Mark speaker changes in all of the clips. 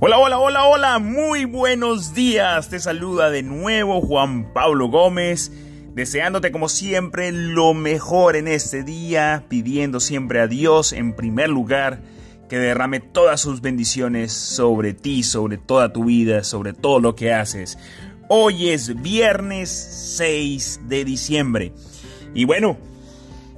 Speaker 1: Hola, hola, hola, hola, muy buenos días. Te saluda de nuevo Juan Pablo Gómez, deseándote como siempre lo mejor en este día, pidiendo siempre a Dios en primer lugar que derrame todas sus bendiciones sobre ti, sobre toda tu vida, sobre todo lo que haces. Hoy es viernes 6 de diciembre. Y bueno,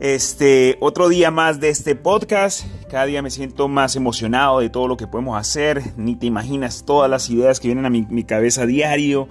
Speaker 1: este, otro día más de este podcast. Cada día me siento más emocionado de todo lo que podemos hacer. Ni te imaginas todas las ideas que vienen a mi, cabeza a diario.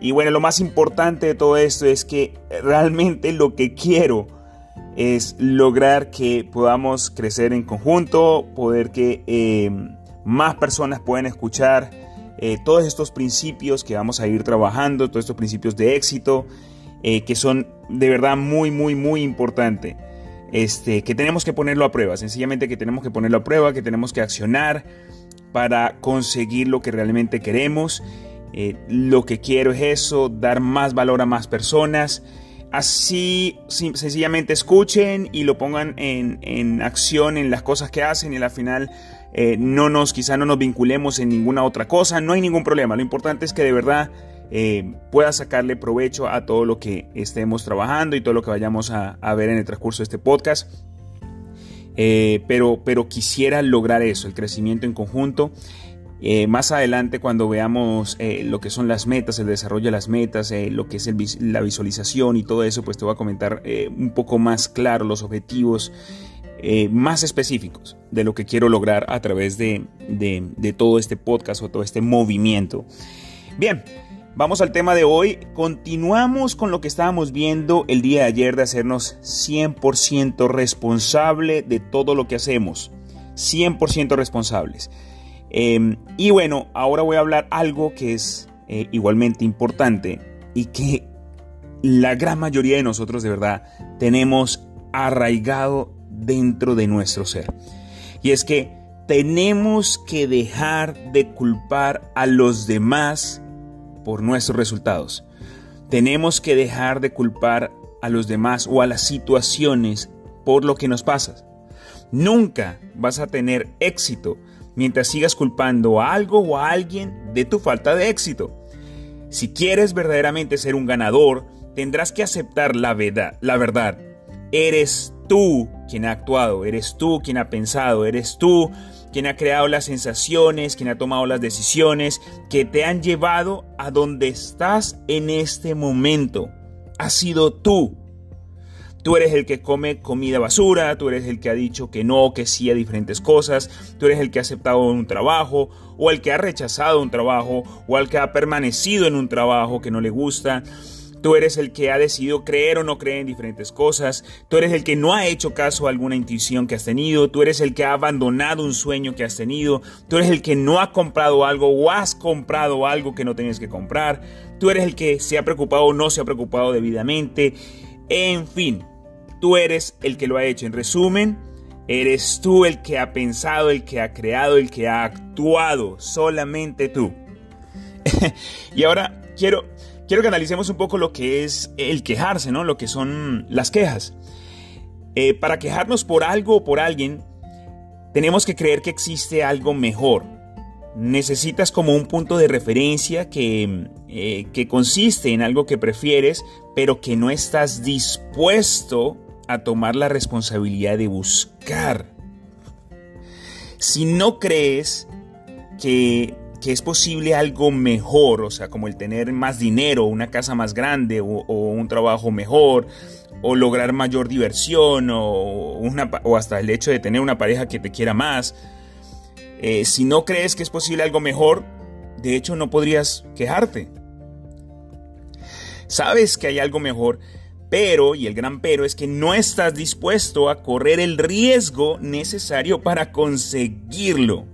Speaker 1: Y bueno, lo más importante de todo esto es que realmente lo que quiero es lograr que podamos crecer en conjunto, poder que eh, más personas puedan escuchar eh, todos estos principios que vamos a ir trabajando, todos estos principios de éxito eh, que son de verdad muy, muy, muy importante. Este, que tenemos que ponerlo a prueba, sencillamente que tenemos que ponerlo a prueba, que tenemos que accionar para conseguir lo que realmente queremos. Eh, lo que quiero es eso, dar más valor a más personas. Así sencillamente escuchen y lo pongan en, acción en las cosas que hacen y al final eh, no nos, quizá no nos vinculemos en ninguna otra cosa. No hay ningún problema. Lo importante es que de verdad eh, pueda sacarle provecho a todo lo que estemos trabajando y todo lo que vayamos a, ver en el transcurso de este podcast. Eh, pero, pero quisiera lograr eso, el crecimiento en conjunto. Eh, más adelante, cuando veamos lo que son las metas, el desarrollo de las metas, lo que es la visualización y todo eso, pues te voy a comentar un poco más claro los objetivos más específicos de lo que quiero lograr a través de, de todo este podcast o todo este movimiento. Bien, Vamos al tema de hoy. Continuamos con lo que estábamos viendo el día de ayer de hacernos 100% responsable de todo lo que hacemos. 100% responsables. Em, y bueno, ahora voy a hablar algo que es eh, igualmente importante y que la gran mayoría de nosotros de verdad tenemos arraigado dentro de nuestro ser. Y es que tenemos que dejar de culpar a los demás por nuestros resultados. Tenemos que dejar de culpar a los demás o a las situaciones por lo que nos pasa. Nunca vas a tener éxito mientras sigas culpando a algo o a alguien de tu falta de éxito. Si quieres verdaderamente ser un ganador, tendrás que aceptar la verdad. La verdad. Eres tú quien ha actuado, eres tú quien ha pensado, eres tú quien ha creado las sensaciones, quien ha tomado las decisiones que te han llevado a donde estás en este momento. Ha sido tú. Tú eres el que come comida basura, tú eres el que ha dicho que no, que sí a diferentes cosas, tú eres el que ha aceptado un trabajo, o el que ha rechazado un trabajo, o el que ha permanecido en un trabajo que no le gusta. Tú eres el que ha decidido creer o no creer en diferentes cosas. Tú eres el que no ha hecho caso a alguna intuición que has tenido. Tú eres el que ha abandonado un sueño que has tenido. Tú eres el que no ha comprado algo o has comprado algo que no tenías que comprar. Tú eres el que se ha preocupado o no se ha preocupado debidamente. En fin, tú eres el que lo ha hecho. En resumen, eres tú el que ha pensado, el que ha creado, el que ha actuado. Solamente tú. y ahora quiero quiero que analicemos un poco lo que es el quejarse, ¿no? Lo que son las quejas. Eh, para quejarnos por algo o por alguien, tenemos que creer que existe algo mejor. Necesitas como un punto de referencia que, eh, que consiste en algo que prefieres, pero que no estás dispuesto a tomar la responsabilidad de buscar. Si no crees que que es posible algo mejor, o sea, como el tener más dinero, una casa más grande o, un trabajo mejor, o lograr mayor diversión, o, una, o, hasta el hecho de tener una pareja que te quiera más. Eh, si no crees que es posible algo mejor, de hecho no podrías quejarte. Sabes que hay algo mejor, pero, y el gran pero, es que no estás dispuesto a correr el riesgo necesario para conseguirlo.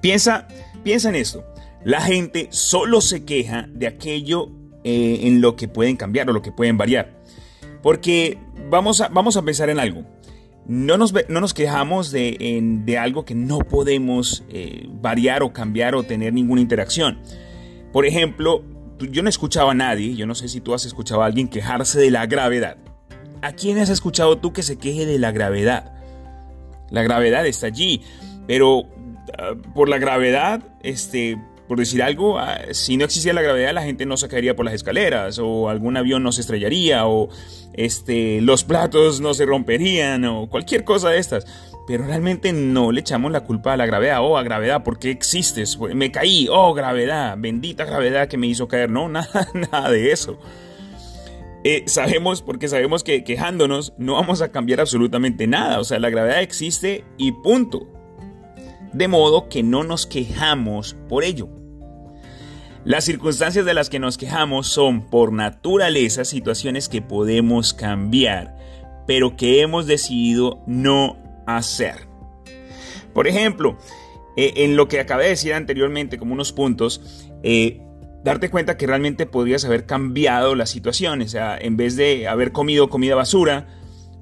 Speaker 1: Piensa, piensa en esto. La gente solo se queja de aquello eh, en lo que pueden cambiar o lo que pueden variar. Porque vamos a, vamos a pensar en algo. No nos, no nos quejamos de, algo que no podemos eh, variar o cambiar o tener ninguna interacción. Por ejemplo, yo no escuchaba a nadie, yo no sé si tú has escuchado a alguien quejarse de la gravedad. ¿A quién has escuchado tú que se queje de la gravedad? La gravedad está allí, pero por la gravedad, este, por decir algo, ah, si no existía la gravedad, la gente no se caería por las escaleras, o algún avión no se estrellaría, o este, los platos no se romperían, o cualquier cosa de estas. Pero realmente no le echamos la culpa a la gravedad, oh, a gravedad, ¿por qué existes? Me caí, oh, gravedad, bendita gravedad que me hizo caer. No, nada, nada de eso. Eh, sabemos, porque sabemos que quejándonos no vamos a cambiar absolutamente nada. O sea, la gravedad existe y punto. De modo que no nos quejamos por ello. Las circunstancias de las que nos quejamos son por naturaleza situaciones que podemos cambiar, pero que hemos decidido no hacer. Por ejemplo, eh, en lo que acabé de decir anteriormente como unos puntos, eh, darte cuenta que realmente podrías haber cambiado la situación, o sea, en vez de haber comido comida basura,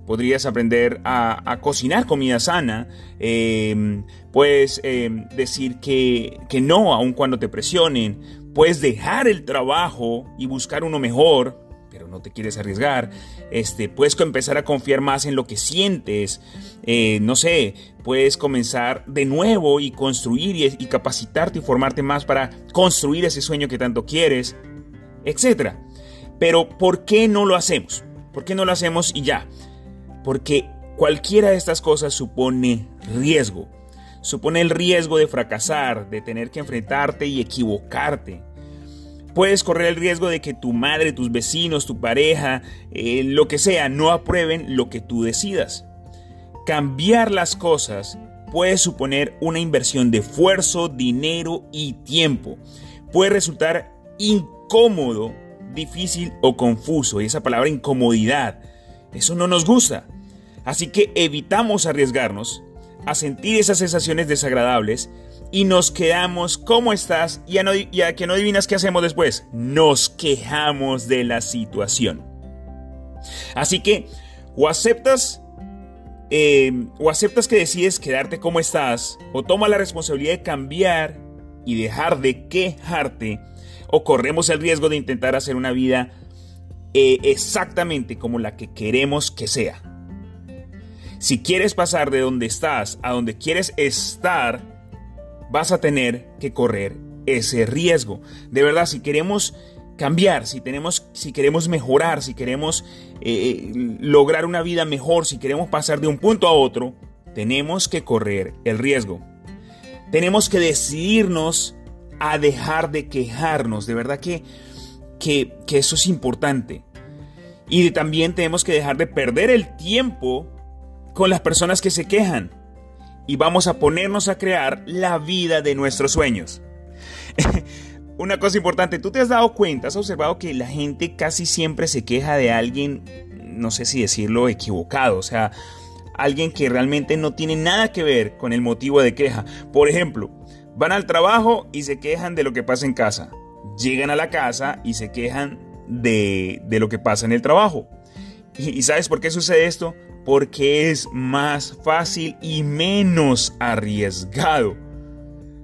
Speaker 1: podrías aprender a, cocinar comida sana, em, puedes em, decir que, que no, aun cuando te presionen, puedes dejar el trabajo y buscar uno mejor, pero no te quieres arriesgar, este, puedes empezar a confiar más en lo que sientes, eh, no sé, puedes comenzar de nuevo y construir y, y capacitarte y formarte más para construir ese sueño que tanto quieres, etc. Pero ¿por qué no lo hacemos? ¿Por qué no lo hacemos y ya? Porque cualquiera de estas cosas supone riesgo. Supone el riesgo de fracasar, de tener que enfrentarte y equivocarte. Puedes correr el riesgo de que tu madre, tus vecinos, tu pareja, eh, lo que sea, no aprueben lo que tú decidas. Cambiar las cosas puede suponer una inversión de esfuerzo, dinero y tiempo. Puede resultar incómodo, difícil o confuso. Y esa palabra incomodidad, eso no nos gusta. Así que evitamos arriesgarnos a sentir esas sensaciones desagradables y nos quedamos como estás y a, que no adivinas qué hacemos después. Nos quejamos de la situación. Así que o aceptas eh, o aceptas que decides quedarte como estás o toma la responsabilidad de cambiar y dejar de quejarte o corremos el riesgo de intentar hacer una vida eh, exactamente como la que queremos que sea. Si quieres pasar de donde estás a donde quieres estar, vas a tener que correr ese riesgo. De verdad, si queremos cambiar, si, tenemos, si queremos mejorar, si queremos eh, lograr una vida mejor, si queremos pasar de un punto a otro, tenemos que correr el riesgo. Tenemos que decidirnos a dejar de quejarnos. De verdad que, que, que eso es importante. Y también tenemos que dejar de perder el tiempo con las personas que se quejan y vamos a ponernos a crear la vida de nuestros sueños. Una cosa importante, tú te has dado cuenta, has observado que la gente casi siempre se queja de alguien, no sé si decirlo equivocado, o sea, alguien que realmente no tiene nada que ver con el motivo de queja. Por ejemplo, van al trabajo y se quejan de lo que pasa en casa. Llegan a la casa y se quejan de, de lo que pasa en el trabajo. ¿Y sabes por qué sucede esto? Porque es más fácil y menos arriesgado.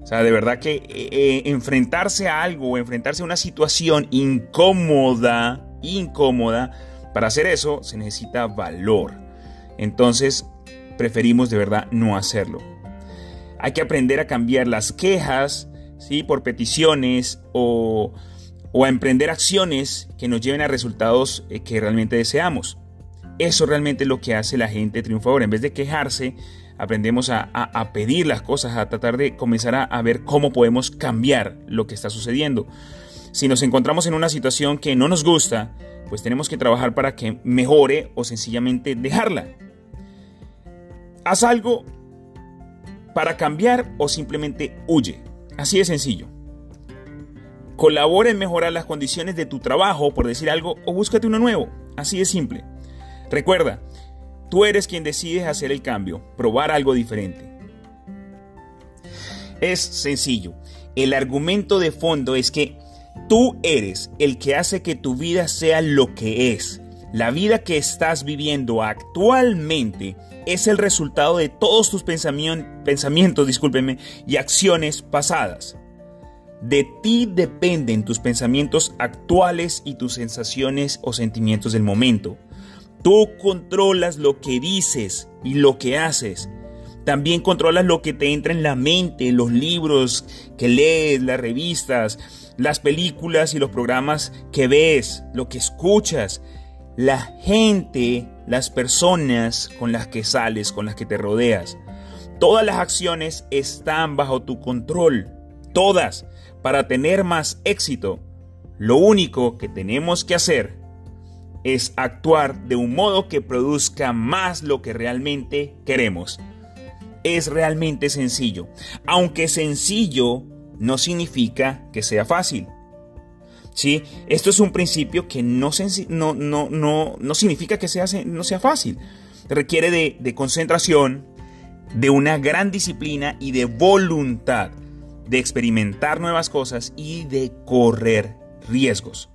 Speaker 1: O sea, de verdad que eh, eh, enfrentarse a algo o enfrentarse a una situación incómoda, incómoda, para hacer eso se necesita valor. Entonces, preferimos de verdad no hacerlo. Hay que aprender a cambiar las quejas, ¿sí? Por peticiones o, o a emprender acciones que nos lleven a resultados eh, que realmente deseamos. Eso realmente es lo que hace la gente triunfadora. En vez de quejarse, aprendemos a, pedir las cosas, a tratar de comenzar a, ver cómo podemos cambiar lo que está sucediendo. Si nos encontramos en una situación que no nos gusta, pues tenemos que trabajar para que mejore o sencillamente dejarla. Haz algo para cambiar o simplemente huye. Así de sencillo. Colabora en mejorar las condiciones de tu trabajo, por decir algo, o búscate uno nuevo. Así de simple. Recuerda, tú eres quien decides hacer el cambio, probar algo diferente. Es sencillo. El argumento de fondo es que tú eres el que hace que tu vida sea lo que es. La vida que estás viviendo actualmente es el resultado de todos tus pensamientos, discúlpeme, y acciones pasadas. De ti dependen tus pensamientos actuales y tus sensaciones o sentimientos del momento. Tú controlas lo que dices y lo que haces. También controlas lo que te entra en la mente, los libros que lees, las revistas, las películas y los programas que ves, lo que escuchas, la gente, las personas con las que sales, con las que te rodeas. Todas las acciones están bajo tu control, todas, para tener más éxito. Lo único que tenemos que hacer es actuar de un modo que produzca más lo que realmente queremos. Es realmente sencillo, aunque sencillo no significa que sea fácil. ¿Sí? Esto es un principio que no, no, no, no, significa que sea, no sea fácil. Requiere de, de concentración, de una gran disciplina y de voluntad de experimentar nuevas cosas y de correr riesgos.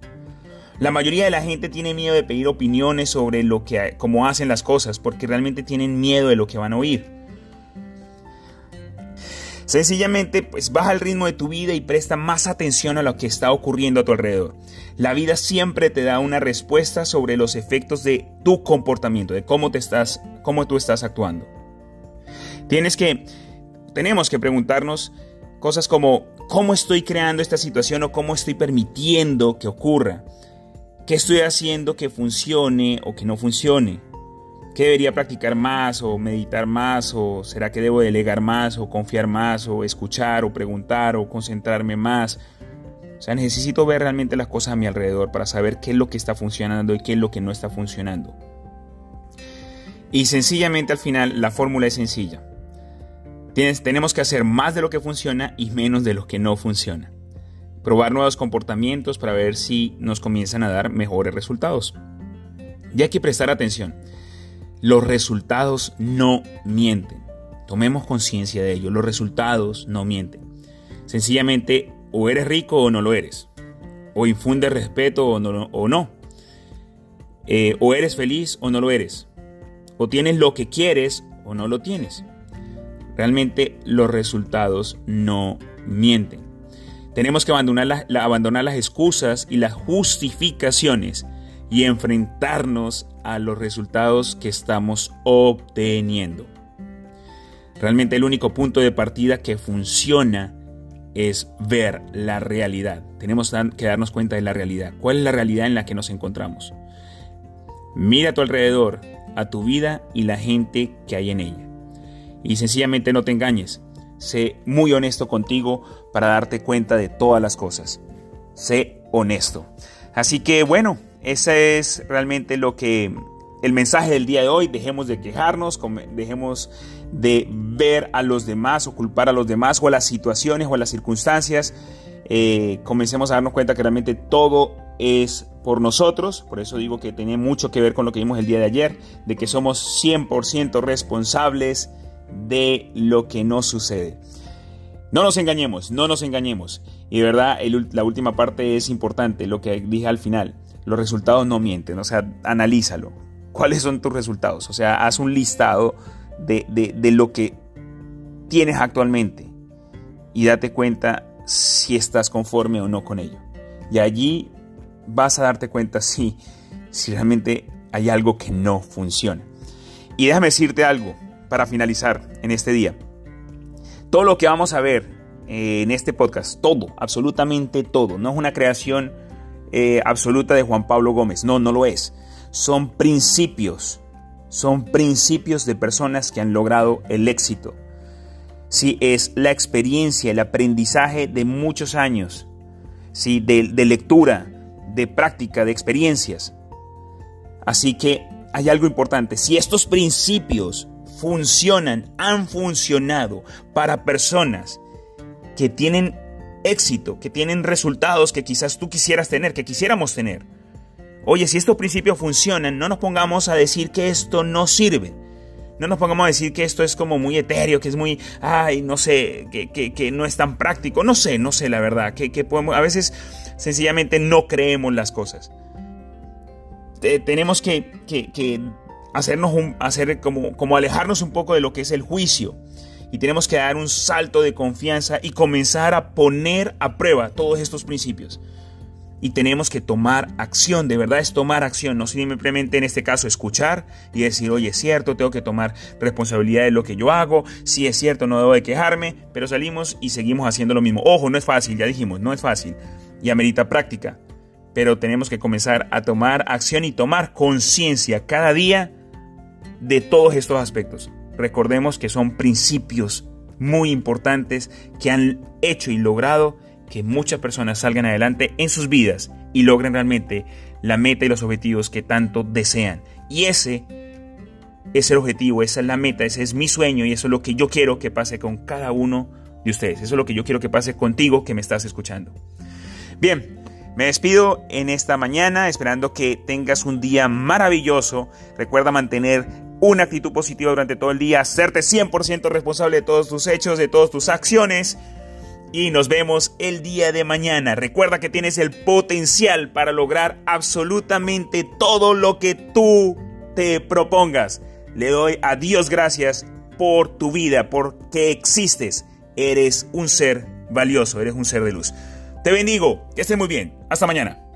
Speaker 1: La mayoría de la gente tiene miedo de pedir opiniones sobre lo que cómo hacen las cosas porque realmente tienen miedo de lo que van a oír. Sencillamente, pues baja el ritmo de tu vida y presta más atención a lo que está ocurriendo a tu alrededor. La vida siempre te da una respuesta sobre los efectos de tu comportamiento, de cómo te estás, cómo tú estás actuando. Tienes que, tenemos que preguntarnos cosas como cómo estoy creando esta situación o cómo estoy permitiendo que ocurra. ¿Qué estoy haciendo que funcione o que no funcione? ¿Qué debería practicar más o meditar más? ¿O será que debo delegar más o confiar más o escuchar o preguntar o concentrarme más? O sea, necesito ver realmente las cosas a mi alrededor para saber qué es lo que está funcionando y qué es lo que no está funcionando. Y sencillamente al final la fórmula es sencilla. tenemos que hacer más de lo que funciona y menos de lo que no funciona. Probar nuevos comportamientos para ver si nos comienzan a dar mejores resultados. Y hay que prestar atención. Los resultados no mienten. Tomemos conciencia de ello. Los resultados no mienten. Sencillamente, o eres rico o no lo eres. O infunde respeto o no. O, no. Eh, o eres feliz o no lo eres. O tienes lo que quieres o no lo tienes. Realmente los resultados no mienten. Tenemos que abandonar, las excusas y las justificaciones y enfrentarnos a los resultados que estamos obteniendo. Realmente el único punto de partida que funciona es ver la realidad. Tenemos que darnos cuenta de la realidad. ¿Cuál es la realidad en la que nos encontramos? Mira a tu alrededor, a tu vida y la gente que hay en ella. Y sencillamente no te engañes. Sé muy honesto contigo para darte cuenta de todas las cosas. Sé honesto. Así que bueno, ese es realmente lo que el mensaje del día de hoy. Dejemos de quejarnos, dejemos de ver a los demás o culpar a los demás o a las situaciones o a las circunstancias. Eh, comencemos a darnos cuenta que realmente todo es por nosotros. Por eso digo que tiene mucho que ver con lo que vimos el día de ayer, de que somos 100% responsables de lo que nos sucede. No nos engañemos, no nos engañemos. Y de verdad, la última parte es importante, lo que dije al final los resultados no mienten, o sea, analízalo. ¿Cuáles son tus resultados? O sea, haz un listado de, de lo que tienes actualmente y date cuenta si estás conforme o no con ello. Y allí vas a darte cuenta si, si realmente hay algo que no funciona. Y déjame decirte algo para finalizar en este día. Todo lo que vamos a ver eh, en este podcast, todo, absolutamente todo, no es una creación eh, absoluta de Juan Pablo Gómez. No, no lo es. Son principios. Son principios de personas que han logrado el éxito. Sí, es la experiencia, el aprendizaje de muchos años. Sí, de, de lectura, de práctica, de experiencias. Así que hay algo importante. Si estos principios funcionan, han funcionado para personas que tienen éxito, que tienen resultados que quizás tú quisieras tener, que quisiéramos tener. Oye, si estos principios funcionan, no nos pongamos a decir que esto no sirve. No nos pongamos a decir que esto es como muy etéreo, que es muy, ay, no sé, que, no es tan práctico. No sé, no sé la verdad. Que, podemos, a veces sencillamente no creemos las cosas. tenemos que, hacernos un, hacer como, como alejarnos un poco de lo que es el juicio y tenemos que dar un salto de confianza y comenzar a poner a prueba todos estos principios. y tenemos que tomar acción, de verdad es tomar acción, no simplemente en este caso escuchar y decir, oye, es cierto, tengo que tomar responsabilidad de lo que yo hago, si es cierto, no debo de quejarme, pero salimos y seguimos haciendo lo mismo. Ojo, no es fácil, ya dijimos, no es fácil y amerita práctica, pero tenemos que comenzar a tomar acción y tomar conciencia cada día de todos estos aspectos. Recordemos que son principios muy importantes que han hecho y logrado que muchas personas salgan adelante en sus vidas y logren realmente la meta y los objetivos que tanto desean. Y ese es el objetivo, esa es la meta, ese es mi sueño y eso es lo que yo quiero que pase con cada uno de ustedes. Eso es lo que yo quiero que pase contigo que me estás escuchando. Bien, me despido en esta mañana esperando que tengas un día maravilloso. Recuerda mantener una actitud positiva durante todo el día, hacerte 100% responsable de todos tus hechos, de todas tus acciones y nos vemos el día de mañana. Recuerda que tienes el potencial para lograr absolutamente todo lo que tú te propongas. Le doy a Dios gracias por tu vida, porque existes. Eres un ser valioso, eres un ser de luz. Te bendigo, que estés muy bien. Hasta mañana.